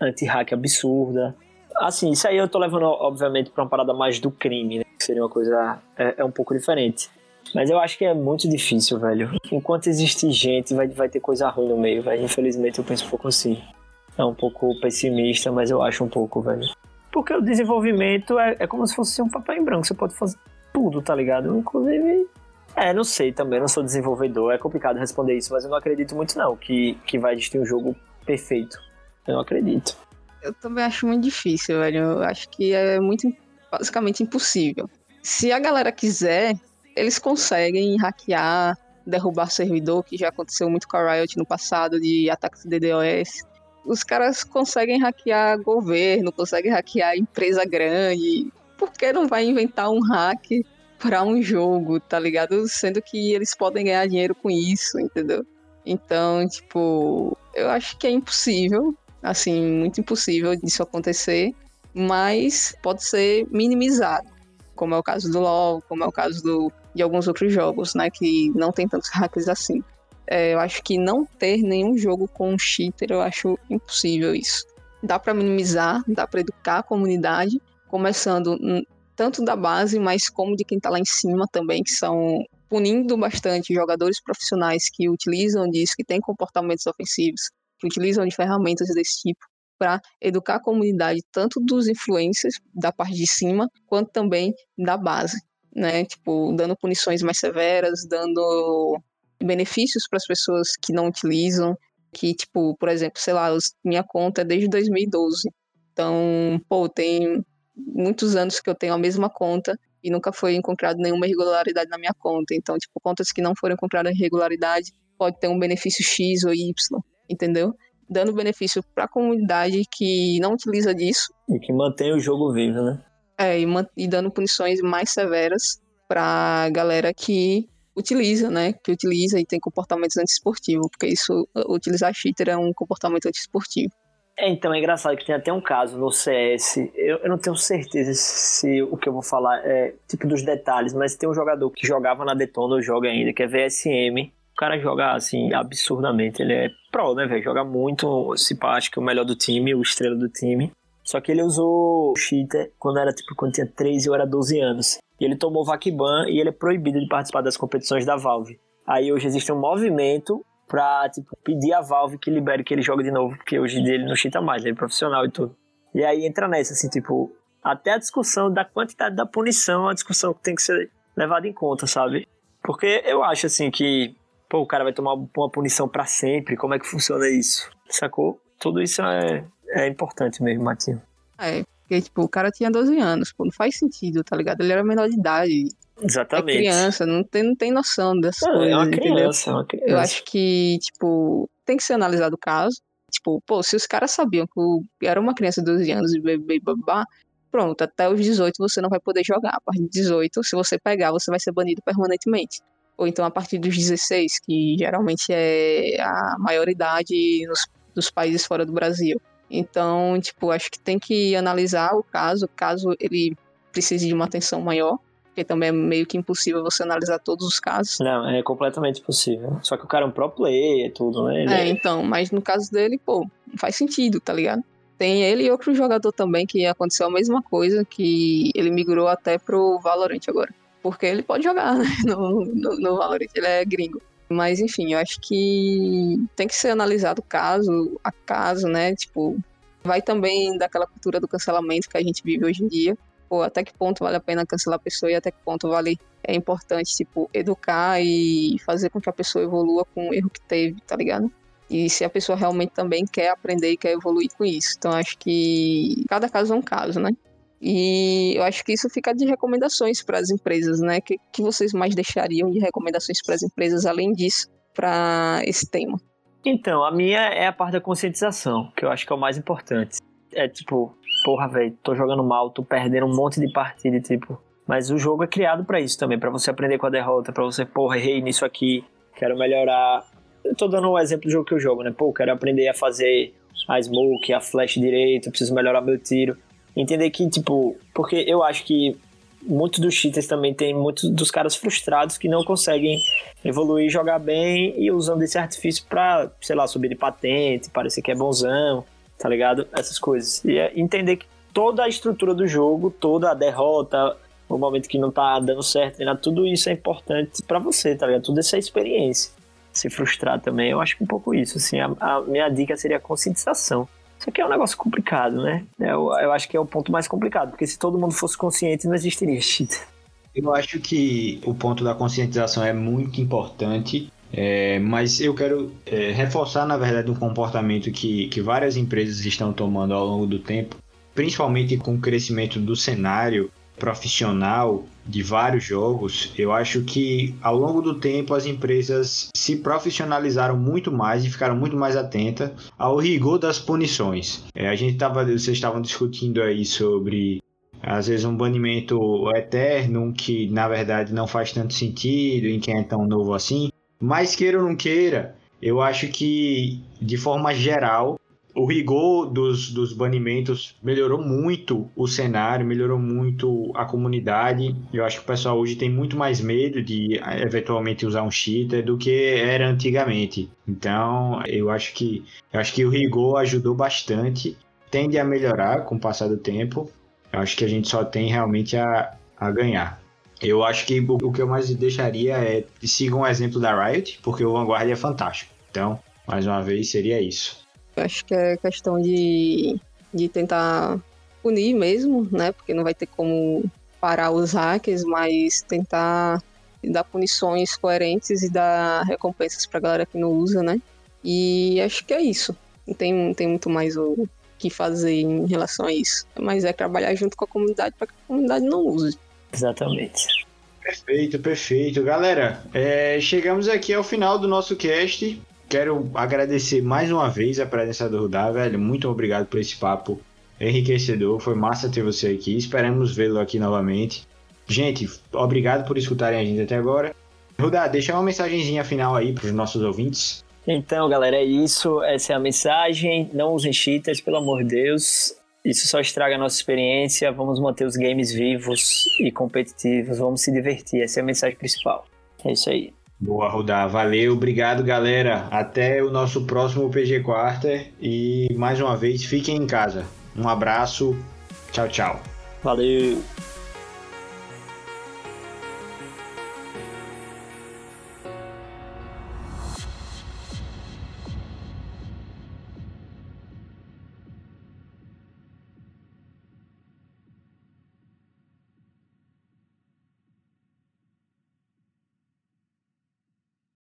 anti-hack absurda. Assim, isso aí eu tô levando, obviamente, pra uma parada mais do crime, né? Que seria uma coisa. É, é um pouco diferente. Mas eu acho que é muito difícil, velho. Enquanto existe gente, vai, vai ter coisa ruim no meio, velho. Infelizmente eu penso um pouco assim. É um pouco pessimista, mas eu acho um pouco, velho. Porque o desenvolvimento é, é como se fosse um papel em branco, você pode fazer tudo, tá ligado? Inclusive. É, não sei também, não sou desenvolvedor, é complicado responder isso, mas eu não acredito muito não que, que vai existir um jogo perfeito. Eu não acredito. Eu também acho muito difícil, velho. Eu acho que é muito, basicamente impossível. Se a galera quiser, eles conseguem hackear, derrubar servidor, que já aconteceu muito com a Riot no passado, de ataques de DDoS os caras conseguem hackear governo, conseguem hackear empresa grande. Por que não vai inventar um hack para um jogo, tá ligado? Sendo que eles podem ganhar dinheiro com isso, entendeu? Então, tipo, eu acho que é impossível, assim, muito impossível disso acontecer, mas pode ser minimizado, como é o caso do LoL, como é o caso do, de alguns outros jogos, né, que não tem tantos hacks assim. É, eu acho que não ter nenhum jogo com um cheater, eu acho impossível isso. Dá para minimizar, dá para educar a comunidade, começando tanto da base, mas como de quem tá lá em cima também, que são punindo bastante jogadores profissionais que utilizam disso, que têm comportamentos ofensivos, que utilizam de ferramentas desse tipo, para educar a comunidade, tanto dos influencers da parte de cima, quanto também da base, né? Tipo, dando punições mais severas, dando benefícios para as pessoas que não utilizam, que, tipo, por exemplo, sei lá, minha conta é desde 2012. Então, pô, tem muitos anos que eu tenho a mesma conta e nunca foi encontrado nenhuma irregularidade na minha conta. Então, tipo, contas que não foram encontradas irregularidade pode ter um benefício X ou Y, entendeu? Dando benefício para a comunidade que não utiliza disso. E que mantém o jogo vivo, né? É, e, e dando punições mais severas para galera que utiliza, né? Que utiliza e tem comportamentos antiesportivos, porque isso, utilizar cheater é um comportamento antiesportivo. É, então, é engraçado que tem até um caso no CS, eu, eu, não tenho certeza se o que eu vou falar é tipo dos detalhes, mas tem um jogador que jogava na Detona, joga ainda, que é VSM. O cara joga, assim, absurdamente. Ele é pro, né, velho? Joga muito, se pá, acho que é o melhor do time, o estrela do time. Só que ele usou cheater quando era, tipo, quando tinha 13 ou era 12 anos. E ele tomou Vakban e ele é proibido de participar das competições da Valve. Aí hoje existe um movimento pra, tipo, pedir a Valve que libere que ele jogue de novo, porque hoje ele não cheata mais, ele é profissional e tudo. E aí entra nessa, assim, tipo, até a discussão da quantidade da punição é uma discussão que tem que ser levada em conta, sabe? Porque eu acho, assim, que, pô, o cara vai tomar uma punição para sempre, como é que funciona isso? Sacou? Tudo isso é, é importante mesmo, Matinho. É, porque, tipo, o cara tinha 12 anos, pô, não faz sentido, tá ligado? Ele era menor de idade. Exatamente. É criança, não tem, não tem noção dessas não, coisas. É uma criança, entendeu? é uma criança. Eu acho que, tipo, tem que ser analisado o caso. Tipo, pô, se os caras sabiam que era uma criança de 12 anos e babá, pronto, até os 18 você não vai poder jogar. A partir de 18, se você pegar, você vai ser banido permanentemente. Ou então a partir dos 16, que geralmente é a maioridade nos, dos países fora do Brasil. Então, tipo, acho que tem que analisar o caso, caso ele precise de uma atenção maior porque também é meio que impossível você analisar todos os casos. Não, é completamente possível. Só que o cara é um pro player e tudo, né? Ele é, então, mas no caso dele, pô, não faz sentido, tá ligado? Tem ele e outro jogador também que aconteceu a mesma coisa, que ele migrou até pro Valorant agora. Porque ele pode jogar, né? No, no, no Valorant, ele é gringo. Mas enfim, eu acho que tem que ser analisado caso a caso, né? Tipo, vai também daquela cultura do cancelamento que a gente vive hoje em dia tipo, até que ponto vale a pena cancelar a pessoa e até que ponto vale é importante, tipo, educar e fazer com que a pessoa evolua com o erro que teve, tá ligado? E se a pessoa realmente também quer aprender e quer evoluir com isso. Então acho que cada caso é um caso, né? E eu acho que isso fica de recomendações para as empresas, né? Que, que vocês mais deixariam de recomendações para as empresas além disso, para esse tema? Então, a minha é a parte da conscientização, que eu acho que é o mais importante. É tipo, porra, velho, tô jogando mal, tô perdendo um monte de partida, tipo. Mas o jogo é criado para isso também, para você aprender com a derrota, para você, porra, errei nisso aqui, quero melhorar. Eu tô dando um exemplo do jogo que eu jogo, né? Pô, quero aprender a fazer a smoke, a flash direito, preciso melhorar meu tiro. Entender que, tipo, porque eu acho que muitos dos cheaters também tem muitos dos caras frustrados que não conseguem evoluir, jogar bem e usando esse artifício pra, sei lá, subir de patente, parecer que é bonzão tá ligado? Essas coisas. E é entender que toda a estrutura do jogo, toda a derrota, o momento que não tá dando certo, tudo isso é importante para você, tá ligado? Tudo essa experiência. Se frustrar também, eu acho que um pouco isso, assim, a, a minha dica seria a conscientização. Isso aqui é um negócio complicado, né? Eu, eu acho que é o ponto mais complicado, porque se todo mundo fosse consciente, não existiria cheat. Eu acho que o ponto da conscientização é muito importante é, mas eu quero é, reforçar, na verdade, um comportamento que, que várias empresas estão tomando ao longo do tempo, principalmente com o crescimento do cenário profissional de vários jogos. Eu acho que ao longo do tempo as empresas se profissionalizaram muito mais e ficaram muito mais atentas ao rigor das punições. É, a gente estava, vocês estavam discutindo aí sobre às vezes um banimento eterno que na verdade não faz tanto sentido em quem é tão novo assim. Mas queira ou não queira, eu acho que, de forma geral, o rigor dos, dos banimentos melhorou muito o cenário, melhorou muito a comunidade. Eu acho que o pessoal hoje tem muito mais medo de eventualmente usar um cheater do que era antigamente. Então, eu acho que eu acho que o rigor ajudou bastante, tende a melhorar com o passar do tempo. Eu acho que a gente só tem realmente a, a ganhar. Eu acho que o que eu mais deixaria é sigam o exemplo da Riot, porque o Vanguard é fantástico. Então, mais uma vez, seria isso. Acho que é questão de, de tentar punir mesmo, né? Porque não vai ter como parar os hackers, mas tentar dar punições coerentes e dar recompensas pra galera que não usa, né? E acho que é isso. Não tem, não tem muito mais o que fazer em relação a isso. Mas é trabalhar junto com a comunidade para que a comunidade não use. Exatamente. Perfeito, perfeito. Galera, é, chegamos aqui ao final do nosso cast. Quero agradecer mais uma vez a presença do Rudá, velho. Muito obrigado por esse papo enriquecedor. Foi massa ter você aqui. Esperamos vê-lo aqui novamente. Gente, obrigado por escutarem a gente até agora. Rudá, deixa uma mensagenzinha final aí para os nossos ouvintes. Então, galera, é isso. Essa é a mensagem. Não usem cheaters, pelo amor de Deus. Isso só estraga a nossa experiência. Vamos manter os games vivos e competitivos. Vamos se divertir. Essa é a mensagem principal. É isso aí. Boa, Rudá. Valeu. Obrigado, galera. Até o nosso próximo PG Quarter. E mais uma vez, fiquem em casa. Um abraço. Tchau, tchau. Valeu.